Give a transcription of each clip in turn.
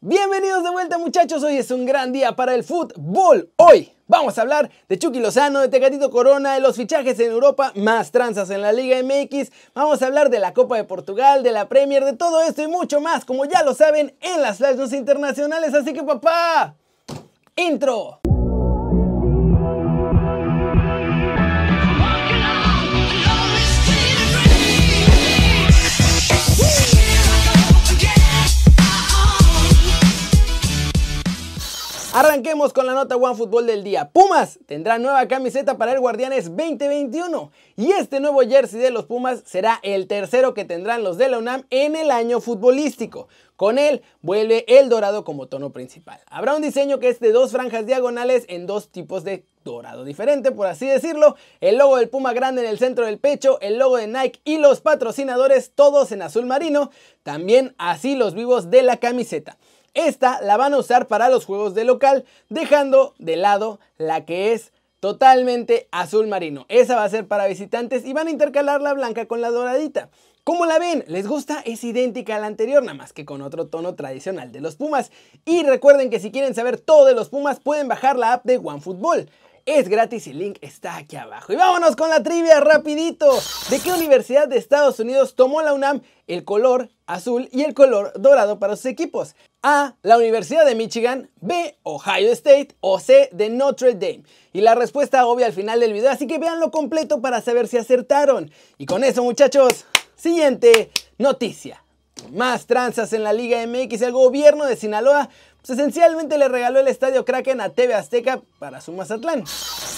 Bienvenidos de vuelta muchachos, hoy es un gran día para el fútbol. Hoy vamos a hablar de Chucky Lozano, de Tecatito Corona, de los fichajes en Europa, más tranzas en la Liga MX. Vamos a hablar de la Copa de Portugal, de la Premier, de todo esto y mucho más, como ya lo saben, en las Flash internacionales. Así que papá, intro. Arranquemos con la nota One Fútbol del día. Pumas tendrá nueva camiseta para el Guardianes 2021 y este nuevo jersey de los Pumas será el tercero que tendrán los de la UNAM en el año futbolístico. Con él vuelve el dorado como tono principal. Habrá un diseño que es de dos franjas diagonales en dos tipos de dorado diferente, por así decirlo. El logo del Puma grande en el centro del pecho, el logo de Nike y los patrocinadores todos en azul marino. También así los vivos de la camiseta. Esta la van a usar para los juegos de local, dejando de lado la que es totalmente azul marino. Esa va a ser para visitantes y van a intercalar la blanca con la doradita. ¿Cómo la ven? ¿Les gusta? Es idéntica a la anterior, nada más que con otro tono tradicional de los Pumas. Y recuerden que si quieren saber todo de los Pumas, pueden bajar la app de OneFootball. Es gratis y el link está aquí abajo. Y vámonos con la trivia rapidito. ¿De qué universidad de Estados Unidos tomó la UNAM el color azul y el color dorado para sus equipos? A. La Universidad de Michigan, B. Ohio State o C. de Notre Dame. Y la respuesta obvia al final del video, así que véanlo completo para saber si acertaron. Y con eso muchachos, siguiente noticia. Más tranzas en la Liga MX, el gobierno de Sinaloa pues esencialmente le regaló el estadio Kraken a TV Azteca para su Mazatlán.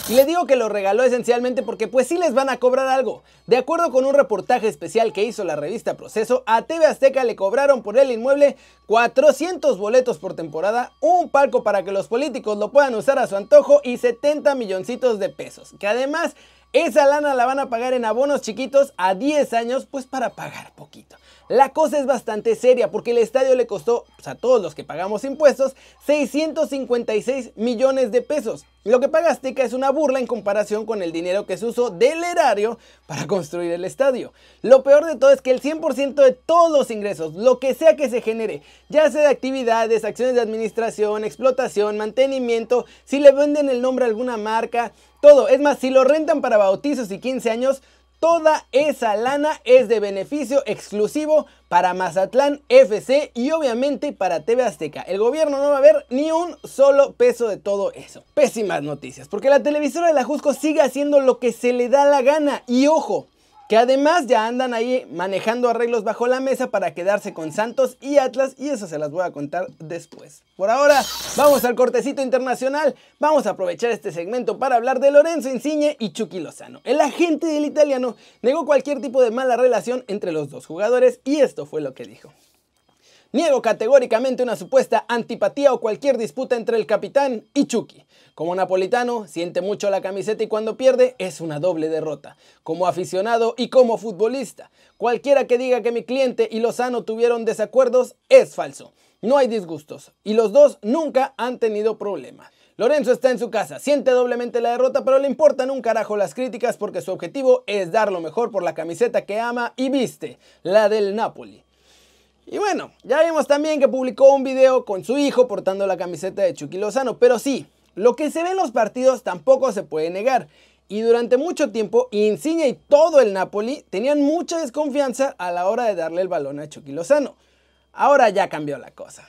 Y le digo que lo regaló esencialmente porque pues sí les van a cobrar algo. De acuerdo con un reportaje especial que hizo la revista Proceso, a TV Azteca le cobraron por el inmueble 400 boletos por temporada, un palco para que los políticos lo puedan usar a su antojo y 70 milloncitos de pesos. Que además esa lana la van a pagar en abonos chiquitos a 10 años pues para pagar poquito. La cosa es bastante seria porque el estadio le costó pues, a todos los que pagamos impuestos 656 millones de pesos. Lo que paga Azteca es una burla en comparación con el dinero que se usó del erario para construir el estadio. Lo peor de todo es que el 100% de todos los ingresos, lo que sea que se genere, ya sea de actividades, acciones de administración, explotación, mantenimiento, si le venden el nombre a alguna marca, todo. Es más, si lo rentan para bautizos y 15 años, Toda esa lana es de beneficio exclusivo para Mazatlán FC y obviamente para TV Azteca. El gobierno no va a ver ni un solo peso de todo eso. Pésimas noticias, porque la televisora de la Jusco sigue haciendo lo que se le da la gana. Y ojo, que además ya andan ahí manejando arreglos bajo la mesa para quedarse con Santos y Atlas y eso se las voy a contar después. Por ahora, vamos al cortecito internacional, vamos a aprovechar este segmento para hablar de Lorenzo Insigne y Chucky Lozano. El agente del italiano negó cualquier tipo de mala relación entre los dos jugadores y esto fue lo que dijo. Niego categóricamente una supuesta antipatía o cualquier disputa entre el capitán y Chucky. Como napolitano, siente mucho la camiseta y cuando pierde es una doble derrota. Como aficionado y como futbolista, cualquiera que diga que mi cliente y Lozano tuvieron desacuerdos es falso. No hay disgustos y los dos nunca han tenido problemas. Lorenzo está en su casa, siente doblemente la derrota, pero le importan un carajo las críticas porque su objetivo es dar lo mejor por la camiseta que ama y viste, la del Napoli. Y bueno, ya vimos también que publicó un video con su hijo portando la camiseta de Chucky Lozano, pero sí, lo que se ve en los partidos tampoco se puede negar. Y durante mucho tiempo, Insigne y todo el Napoli tenían mucha desconfianza a la hora de darle el balón a Chucky Lozano. Ahora ya cambió la cosa.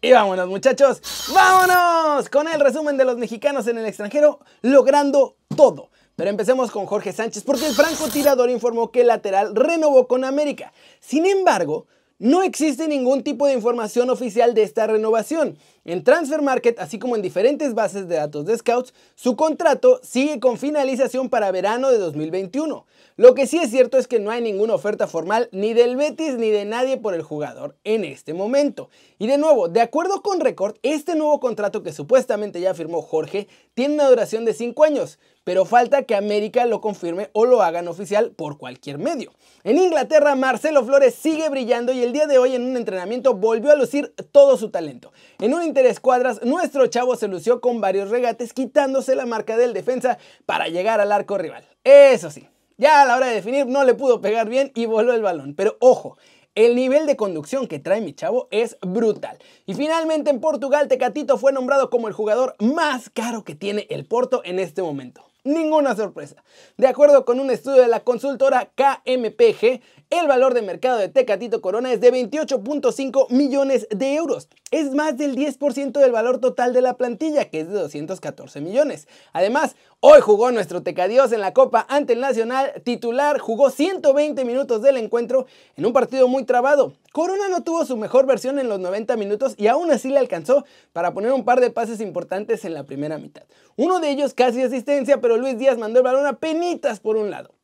Y vámonos muchachos, vámonos con el resumen de los mexicanos en el extranjero logrando todo. Pero empecemos con Jorge Sánchez porque el francotirador informó que el lateral renovó con América. Sin embargo, no existe ningún tipo de información oficial de esta renovación. En Transfer Market, así como en diferentes bases de datos de scouts, su contrato sigue con finalización para verano de 2021. Lo que sí es cierto es que no hay ninguna oferta formal ni del Betis ni de nadie por el jugador en este momento. Y de nuevo, de acuerdo con Record, este nuevo contrato que supuestamente ya firmó Jorge tiene una duración de 5 años, pero falta que América lo confirme o lo hagan oficial por cualquier medio. En Inglaterra, Marcelo Flores sigue brillando y el día de hoy en un entrenamiento volvió a lucir todo su talento. En un interescuadras, nuestro chavo se lució con varios regates quitándose la marca del defensa para llegar al arco rival. Eso sí, ya a la hora de definir no le pudo pegar bien y voló el balón. Pero ojo, El nivel de conducción que trae mi chavo es brutal. Y finalmente en Portugal, Tecatito fue nombrado como el jugador más caro que tiene el Porto en este momento ninguna sorpresa. De acuerdo con un estudio de la consultora KMPG, el valor de mercado de Tecatito Corona es de 28.5 millones de euros. Es más del 10% del valor total de la plantilla, que es de 214 millones. Además, hoy jugó nuestro Tecadios en la Copa ante el Nacional titular, jugó 120 minutos del encuentro en un partido muy trabado. Corona no tuvo su mejor versión en los 90 minutos y aún así le alcanzó para poner un par de pases importantes en la primera mitad. Uno de ellos casi asistencia, pero Luis Díaz mandó el balón a penitas por un lado.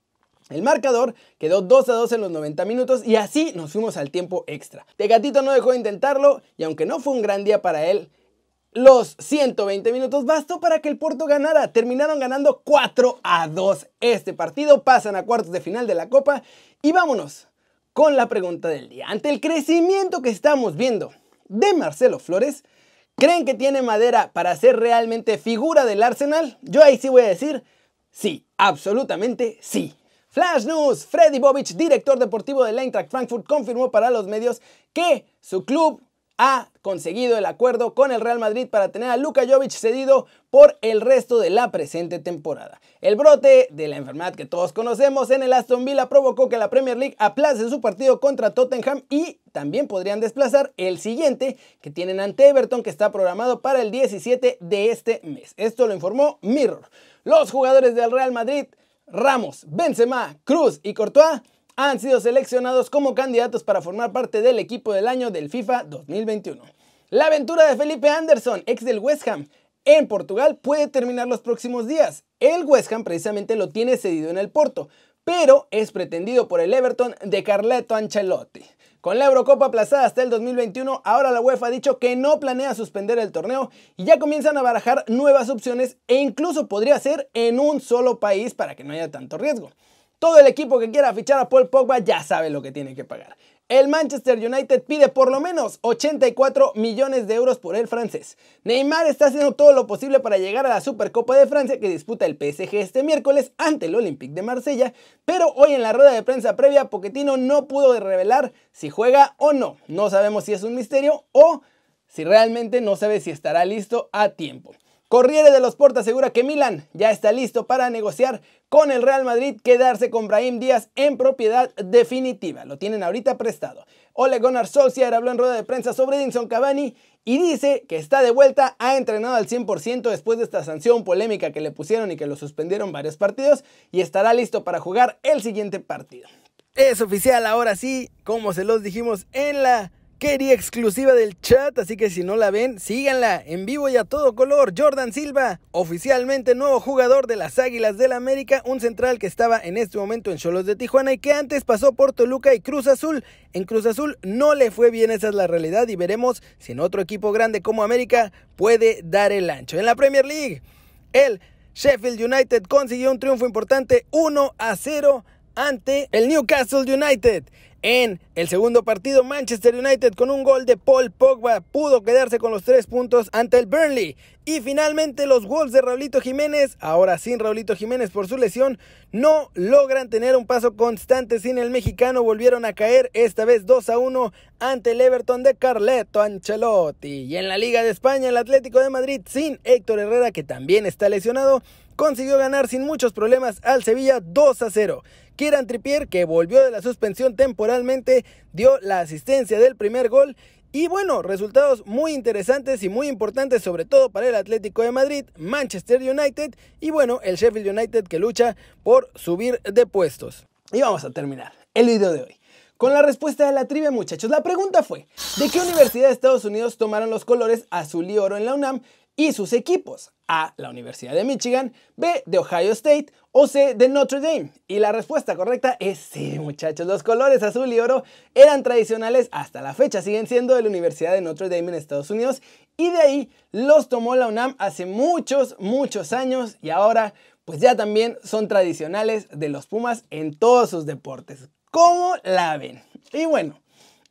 El marcador quedó 2 a 2 en los 90 minutos y así nos fuimos al tiempo extra. Tegatito no dejó de intentarlo y aunque no fue un gran día para él, los 120 minutos bastó para que el Porto ganara. Terminaron ganando 4 a 2 este partido, pasan a cuartos de final de la Copa y vámonos con la pregunta del día. Ante el crecimiento que estamos viendo de Marcelo Flores, ¿creen que tiene madera para ser realmente figura del Arsenal? Yo ahí sí voy a decir sí, absolutamente sí. Flash News, Freddy Bobich, director deportivo del Eintracht Frankfurt, confirmó para los medios que su club ha conseguido el acuerdo con el Real Madrid para tener a Luka Jovic cedido por el resto de la presente temporada. El brote de la enfermedad que todos conocemos en el Aston Villa provocó que la Premier League aplace su partido contra Tottenham y también podrían desplazar el siguiente que tienen ante Everton que está programado para el 17 de este mes. Esto lo informó Mirror. Los jugadores del Real Madrid Ramos, Benzema, Cruz y Courtois han sido seleccionados como candidatos para formar parte del equipo del año del FIFA 2021. La aventura de Felipe Anderson, ex del West Ham, en Portugal puede terminar los próximos días. El West Ham precisamente lo tiene cedido en el Porto, pero es pretendido por el Everton de Carleto Ancelotti. Con la Eurocopa aplazada hasta el 2021, ahora la UEFA ha dicho que no planea suspender el torneo y ya comienzan a barajar nuevas opciones e incluso podría ser en un solo país para que no haya tanto riesgo. Todo el equipo que quiera fichar a Paul Pogba ya sabe lo que tiene que pagar. El Manchester United pide por lo menos 84 millones de euros por el francés. Neymar está haciendo todo lo posible para llegar a la Supercopa de Francia que disputa el PSG este miércoles ante el Olympique de Marsella, pero hoy en la rueda de prensa previa Pochettino no pudo revelar si juega o no. No sabemos si es un misterio o si realmente no sabe si estará listo a tiempo. Corriere de los Porta asegura que Milan ya está listo para negociar con el Real Madrid quedarse con Brahim Díaz en propiedad definitiva. Lo tienen ahorita prestado. Ole Gunnar Solskjaer habló en rueda de prensa sobre Edinson Cavani y dice que está de vuelta, ha entrenado al 100% después de esta sanción polémica que le pusieron y que lo suspendieron varios partidos y estará listo para jugar el siguiente partido. Es oficial ahora sí, como se los dijimos en la quería exclusiva del chat, así que si no la ven, síganla en vivo y a todo color. Jordan Silva, oficialmente nuevo jugador de las Águilas del América, un central que estaba en este momento en Cholos de Tijuana y que antes pasó por Toluca y Cruz Azul. En Cruz Azul no le fue bien, esa es la realidad y veremos si en otro equipo grande como América puede dar el ancho. En la Premier League, el Sheffield United consiguió un triunfo importante 1 a 0 ante el Newcastle United. En el segundo partido, Manchester United con un gol de Paul Pogba pudo quedarse con los tres puntos ante el Burnley. Y finalmente los Wolves de Raulito Jiménez, ahora sin Raulito Jiménez por su lesión, no logran tener un paso constante sin el mexicano. Volvieron a caer esta vez 2 a 1 ante el Everton de Carleto Ancelotti. Y en la Liga de España, el Atlético de Madrid sin Héctor Herrera, que también está lesionado, consiguió ganar sin muchos problemas al Sevilla 2 a 0. Kieran Trippier, que volvió de la suspensión temporalmente, dio la asistencia del primer gol. Y bueno, resultados muy interesantes y muy importantes, sobre todo para el Atlético de Madrid, Manchester United y bueno, el Sheffield United que lucha por subir de puestos. Y vamos a terminar el video de hoy. Con la respuesta de la trivia, muchachos, la pregunta fue, ¿de qué universidad de Estados Unidos tomaron los colores azul y oro en la UNAM y sus equipos? A. La Universidad de Michigan, B. De Ohio State o C. De Notre Dame. Y la respuesta correcta es sí, muchachos. Los colores azul y oro eran tradicionales hasta la fecha, siguen siendo de la Universidad de Notre Dame en Estados Unidos y de ahí los tomó la UNAM hace muchos, muchos años y ahora pues ya también son tradicionales de los Pumas en todos sus deportes. ¿Cómo la ven? Y bueno,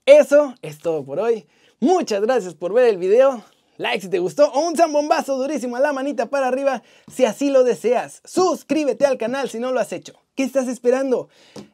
eso es todo por hoy. Muchas gracias por ver el video. Like si te gustó o un zambombazo durísimo a la manita para arriba si así lo deseas. Suscríbete al canal si no lo has hecho. ¿Qué estás esperando?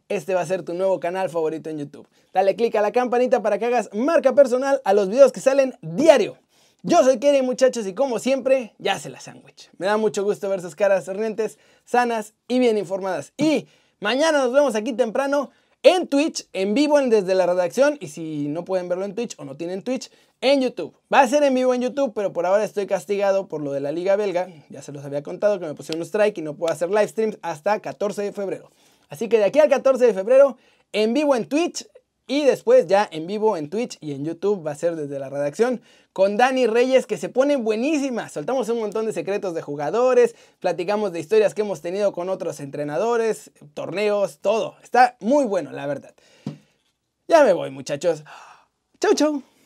Este va a ser tu nuevo canal favorito en YouTube. Dale click a la campanita para que hagas marca personal a los videos que salen diario. Yo soy Kerry muchachos y como siempre, ya se la sándwich. Me da mucho gusto ver sus caras sonrientes, sanas y bien informadas. Y mañana nos vemos aquí temprano en Twitch, en vivo desde la redacción. Y si no pueden verlo en Twitch o no tienen Twitch, en YouTube. Va a ser en vivo en YouTube, pero por ahora estoy castigado por lo de la Liga Belga. Ya se los había contado que me pusieron un strike y no puedo hacer live streams hasta 14 de febrero. Así que de aquí al 14 de febrero, en vivo en Twitch, y después ya en vivo en Twitch y en YouTube va a ser desde la redacción con Dani Reyes que se pone buenísima. Soltamos un montón de secretos de jugadores, platicamos de historias que hemos tenido con otros entrenadores, torneos, todo. Está muy bueno, la verdad. Ya me voy muchachos. Chau, chau.